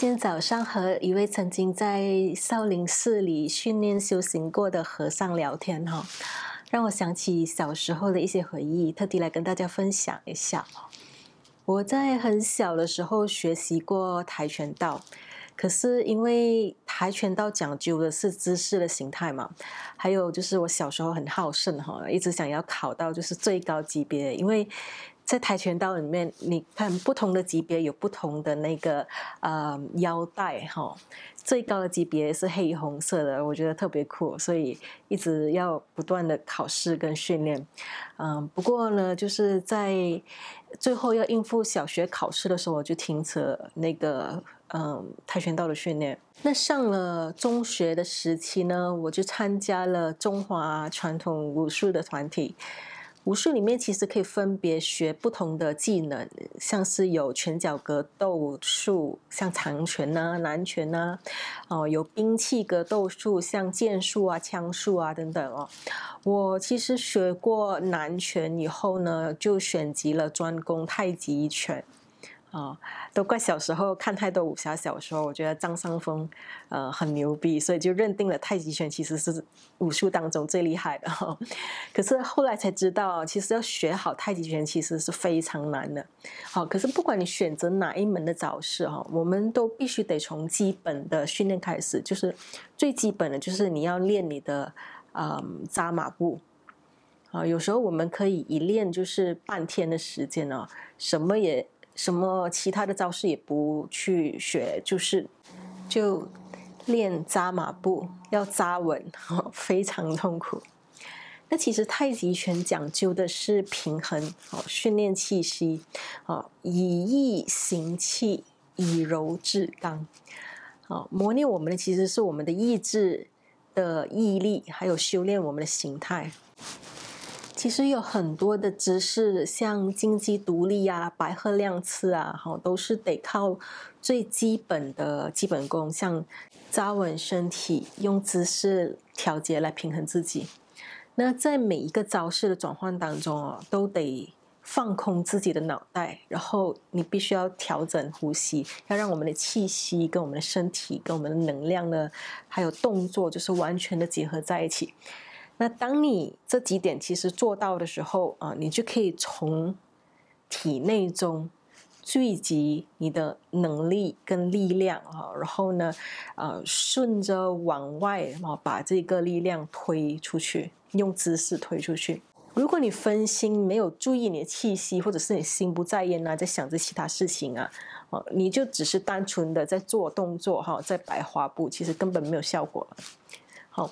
今天早上和一位曾经在少林寺里训练修行过的和尚聊天，哈，让我想起小时候的一些回忆，特地来跟大家分享一下。我在很小的时候学习过跆拳道，可是因为跆拳道讲究的是姿势的形态嘛，还有就是我小时候很好胜，哈，一直想要考到就是最高级别，因为。在跆拳道里面，你看不同的级别有不同的那个呃腰带哈，最高的级别是黑红色的，我觉得特别酷，所以一直要不断的考试跟训练。嗯，不过呢，就是在最后要应付小学考试的时候，我就停止那个嗯跆拳道的训练。那上了中学的时期呢，我就参加了中华传统武术的团体。武术里面其实可以分别学不同的技能，像是有拳脚格斗术，像长拳呐、南拳呐，哦，有兵器格斗术，像剑术啊、枪术啊等等哦。我其实学过南拳以后呢，就选集了专攻太极拳。啊，都怪小时候看太多武侠小说，我觉得张三丰呃很牛逼，所以就认定了太极拳其实是武术当中最厉害的。可是后来才知道，其实要学好太极拳其实是非常难的。好，可是不管你选择哪一门的招式哈，我们都必须得从基本的训练开始，就是最基本的就是你要练你的嗯扎马步啊。有时候我们可以一练就是半天的时间哦，什么也。什么其他的招式也不去学，就是就练扎马步，要扎稳，非常痛苦。那其实太极拳讲究的是平衡，哦，训练气息，哦，以意行气，以柔制刚，哦，磨练我们的其实是我们的意志的毅力，还有修炼我们的形态。其实有很多的姿势，像金鸡独立啊、白鹤亮翅啊，哈，都是得靠最基本的基本功，像扎稳身体，用姿势调节来平衡自己。那在每一个招式的转换当中哦，都得放空自己的脑袋，然后你必须要调整呼吸，要让我们的气息跟我们的身体、跟我们的能量呢，还有动作，就是完全的结合在一起。那当你这几点其实做到的时候啊，你就可以从体内中聚集你的能力跟力量啊，然后呢，呃，顺着往外啊，把这个力量推出去，用姿势推出去。如果你分心，没有注意你的气息，或者是你心不在焉啊，在想着其他事情啊，哦，你就只是单纯的在做动作哈，在摆花步，其实根本没有效果。好。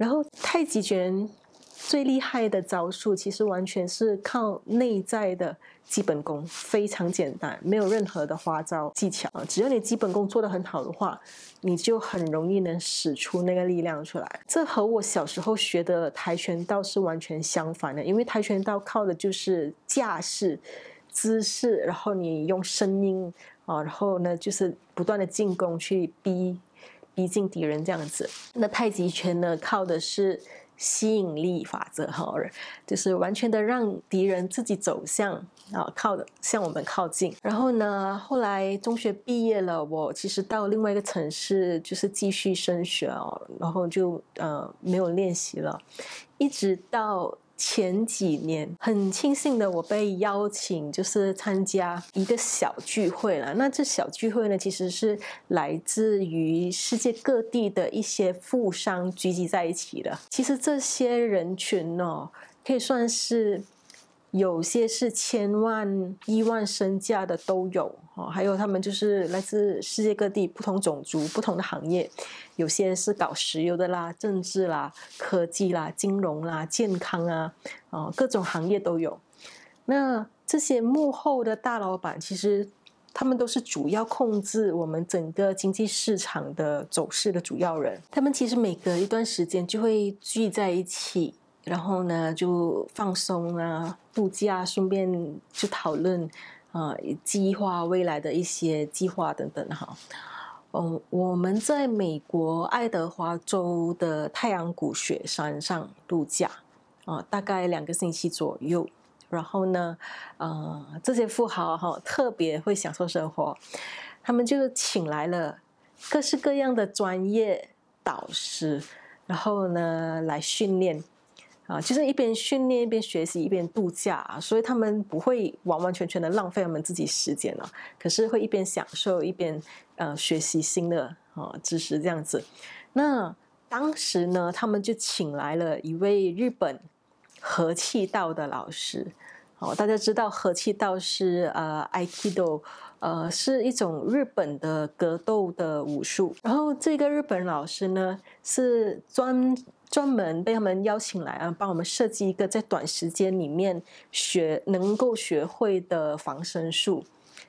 然后太极拳最厉害的招数，其实完全是靠内在的基本功，非常简单，没有任何的花招技巧啊。只要你基本功做得很好的话，你就很容易能使出那个力量出来。这和我小时候学的跆拳道是完全相反的，因为跆拳道靠的就是架势、姿势，然后你用声音啊，然后呢就是不断的进攻去逼。逼近敌人这样子，那太极拳呢，靠的是吸引力法则哈，就是完全的让敌人自己走向啊，靠的向我们靠近。然后呢，后来中学毕业了，我其实到另外一个城市，就是继续升学哦，然后就呃没有练习了，一直到。前几年很庆幸的，我被邀请就是参加一个小聚会了。那这小聚会呢，其实是来自于世界各地的一些富商聚集在一起的。其实这些人群呢，可以算是。有些是千万、亿万身价的都有哦，还有他们就是来自世界各地不同种族、不同的行业，有些是搞石油的啦、政治啦、科技啦、金融啦、健康啊，哦，各种行业都有。那这些幕后的大老板，其实他们都是主要控制我们整个经济市场的走势的主要人。他们其实每隔一段时间就会聚在一起。然后呢，就放松啊，度假，顺便就讨论啊，计划未来的一些计划等等哈。嗯，我们在美国爱德华州的太阳谷雪山上度假啊，大概两个星期左右。然后呢，呃，这些富豪哈特别会享受生活。他们就请来了各式各样的专业导师，然后呢来训练。啊，就是一边训练一边学习一边度假啊，所以他们不会完完全全的浪费他们自己时间了，可是会一边享受一边呃学习新的啊知识这样子。那当时呢，他们就请来了一位日本和气道的老师。哦，大家知道和气道是呃，ikido，呃是一种日本的格斗的武术。然后这个日本老师呢是专。专门被他们邀请来啊，帮我们设计一个在短时间里面学能够学会的防身术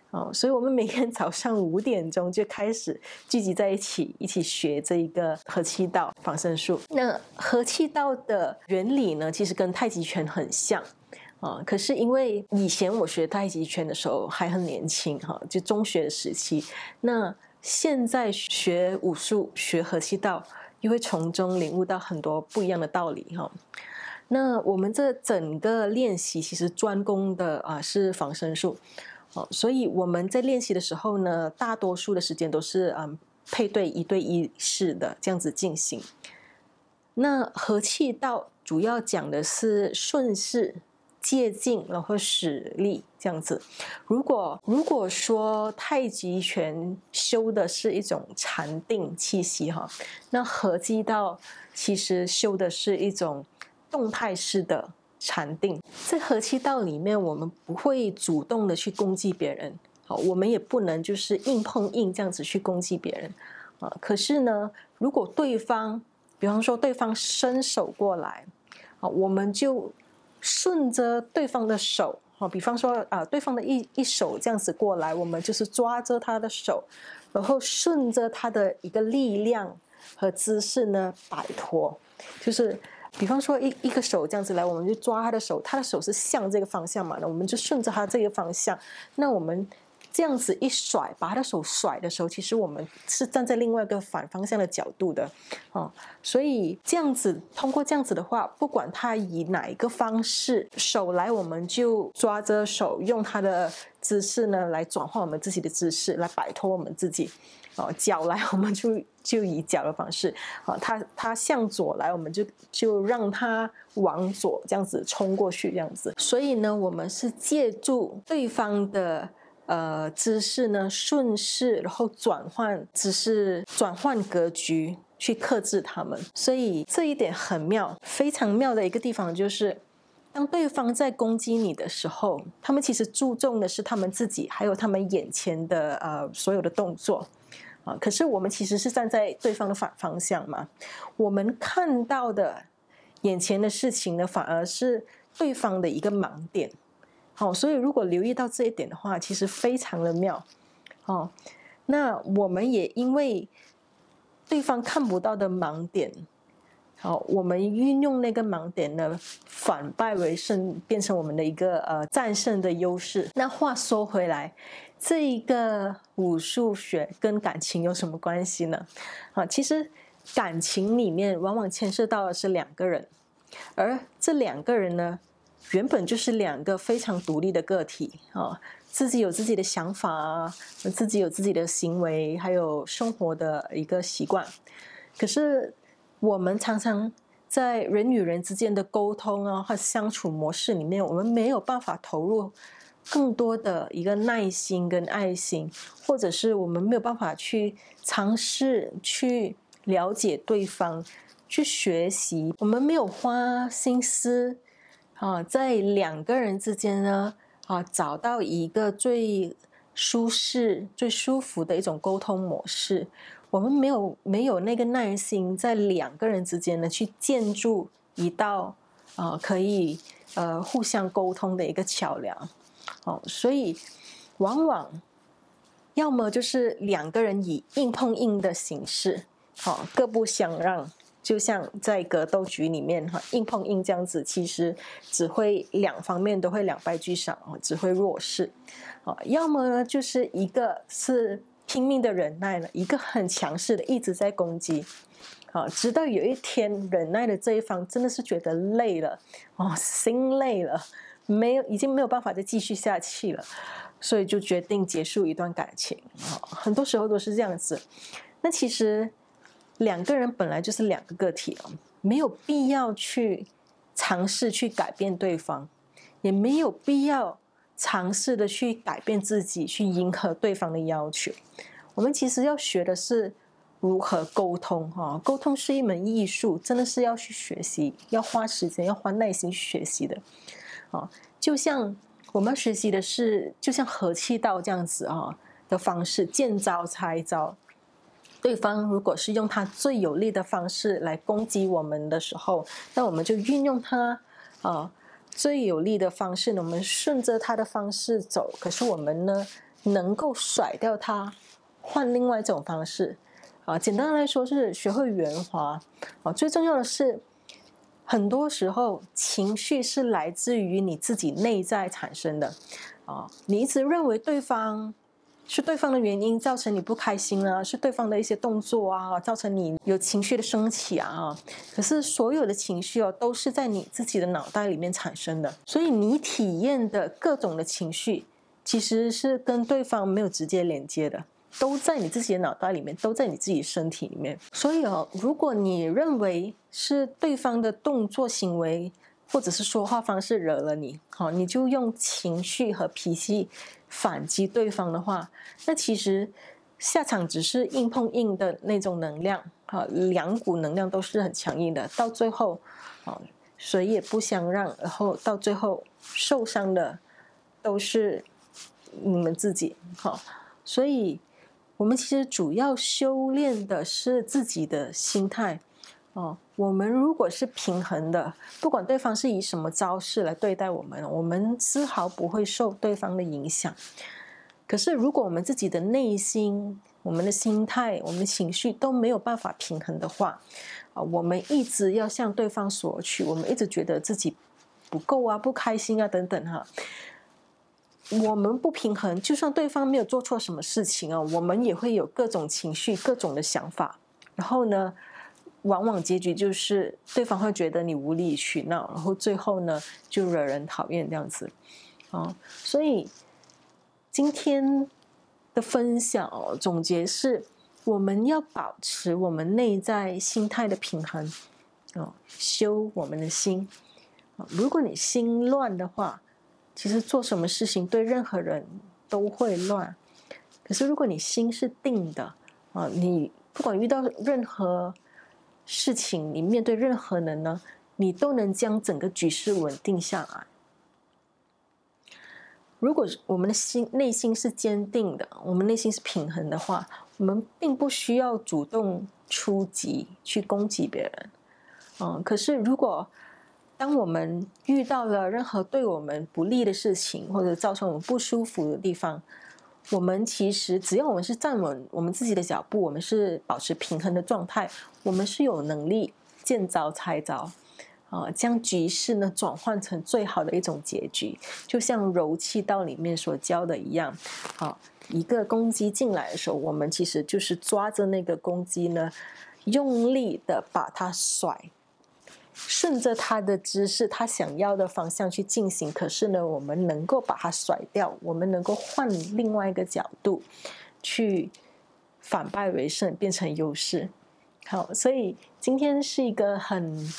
哦，所以我们每天早上五点钟就开始聚集在一起，一起学这一个和气道防身术。那和气道的原理呢，其实跟太极拳很像啊，可是因为以前我学太极拳的时候还很年轻哈，就中学时期，那现在学武术学和气道。又会从中领悟到很多不一样的道理哈。那我们这整个练习其实专攻的啊是防身术哦，所以我们在练习的时候呢，大多数的时间都是嗯配对一对一式的这样子进行。那和气道主要讲的是顺势。借劲，然后使力这样子。如果如果说太极拳修的是一种禅定气息哈，那合气道其实修的是一种动态式的禅定。在合气道里面，我们不会主动的去攻击别人，好，我们也不能就是硬碰硬这样子去攻击别人啊。可是呢，如果对方，比方说对方伸手过来，啊，我们就。顺着对方的手，哈，比方说啊，对方的一一手这样子过来，我们就是抓着他的手，然后顺着他的一个力量和姿势呢摆脱，就是比方说一一个手这样子来，我们就抓他的手，他的手是向这个方向嘛，那我们就顺着他这个方向，那我们。这样子一甩，把他的手甩的时候，其实我们是站在另外一个反方向的角度的，哦，所以这样子通过这样子的话，不管他以哪一个方式手来，我们就抓着手，用他的姿势呢来转换我们自己的姿势，来摆脱我们自己。哦，脚来我们就就以脚的方式，哦，他他向左来，我们就就让他往左这样子冲过去，这样子。所以呢，我们是借助对方的。呃，姿势呢，顺势，然后转换姿势，转换格局，去克制他们。所以这一点很妙，非常妙的一个地方就是，当对方在攻击你的时候，他们其实注重的是他们自己，还有他们眼前的呃所有的动作啊。可是我们其实是站在对方的反方向嘛，我们看到的眼前的事情呢，反而是对方的一个盲点。哦，所以如果留意到这一点的话，其实非常的妙。哦，那我们也因为对方看不到的盲点，好，我们运用那个盲点呢，反败为胜，变成我们的一个呃战胜的优势。那话说回来，这一个武术学跟感情有什么关系呢？啊，其实感情里面往往牵涉到的是两个人，而这两个人呢？原本就是两个非常独立的个体啊，自己有自己的想法啊，自己有自己的行为，还有生活的一个习惯。可是我们常常在人与人之间的沟通啊，或相处模式里面，我们没有办法投入更多的一个耐心跟爱心，或者是我们没有办法去尝试去了解对方，去学习，我们没有花心思。啊，在两个人之间呢，啊，找到一个最舒适、最舒服的一种沟通模式。我们没有没有那个耐心，在两个人之间呢，去建筑一道啊，可以呃互相沟通的一个桥梁。哦，所以往往要么就是两个人以硬碰硬的形式，好，各不相让。就像在格斗局里面哈，硬碰硬这样子，其实只会两方面都会两败俱伤哦，只会弱势哦。要么呢，就是一个是拼命的忍耐了，一个很强势的一直在攻击啊，直到有一天忍耐的这一方真的是觉得累了哦，心累了，没有已经没有办法再继续下去了所以就决定结束一段感情啊。很多时候都是这样子。那其实两个人本来就是两个个体哦，没有必要去尝试去改变对方，也没有必要尝试的去改变自己，去迎合对方的要求。我们其实要学的是如何沟通哈，沟通是一门艺术，真的是要去学习，要花时间，要花耐心去学习的。啊，就像我们要学习的是，就像和气道这样子啊的方式，见招拆招。对方如果是用他最有利的方式来攻击我们的时候，那我们就运用他啊最有利的方式呢，我们顺着他的方式走。可是我们呢，能够甩掉他，换另外一种方式啊。简单来说，是学会圆滑啊。最重要的是。很多时候，情绪是来自于你自己内在产生的，啊，你一直认为对方是对方的原因造成你不开心啊，是对方的一些动作啊，造成你有情绪的升起啊，可是所有的情绪哦，都是在你自己的脑袋里面产生的，所以你体验的各种的情绪，其实是跟对方没有直接连接的。都在你自己的脑袋里面，都在你自己身体里面。所以哦，如果你认为是对方的动作、行为，或者是说话方式惹了你，好，你就用情绪和脾气反击对方的话，那其实下场只是硬碰硬的那种能量，啊，两股能量都是很强硬的，到最后，啊，谁也不相让，然后到最后受伤的都是你们自己，好，所以。我们其实主要修炼的是自己的心态哦。我们如果是平衡的，不管对方是以什么招式来对待我们，我们丝毫不会受对方的影响。可是，如果我们自己的内心、我们的心态、我们情绪都没有办法平衡的话，啊，我们一直要向对方索取，我们一直觉得自己不够啊、不开心啊等等哈。我们不平衡，就算对方没有做错什么事情啊，我们也会有各种情绪、各种的想法。然后呢，往往结局就是对方会觉得你无理取闹，然后最后呢就惹人讨厌这样子。啊，所以今天的分享总结是：我们要保持我们内在心态的平衡，哦，修我们的心。如果你心乱的话，其实做什么事情对任何人都会乱，可是如果你心是定的啊，你不管遇到任何事情，你面对任何人呢，你都能将整个局势稳定下来。如果我们的心内心是坚定的，我们内心是平衡的话，我们并不需要主动出击去攻击别人。嗯，可是如果当我们遇到了任何对我们不利的事情，或者造成我们不舒服的地方，我们其实只要我们是站稳我们自己的脚步，我们是保持平衡的状态，我们是有能力见招拆招，啊，将局势呢转换成最好的一种结局，就像柔气道里面所教的一样，啊，一个攻击进来的时候，我们其实就是抓着那个攻击呢，用力的把它甩。顺着他的姿势，他想要的方向去进行。可是呢，我们能够把它甩掉，我们能够换另外一个角度，去反败为胜，变成优势。好，所以今天是一个很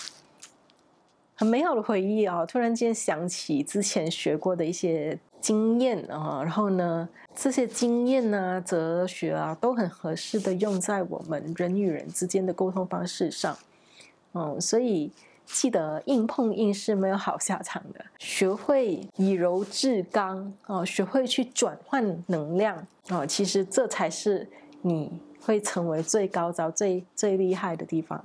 很美好的回忆啊！突然间想起之前学过的一些经验啊，然后呢，这些经验呢、哲学啊，都很合适的用在我们人与人之间的沟通方式上。嗯，所以记得硬碰硬是没有好下场的。学会以柔制刚哦，学会去转换能量哦，其实这才是你会成为最高招、最最厉害的地方。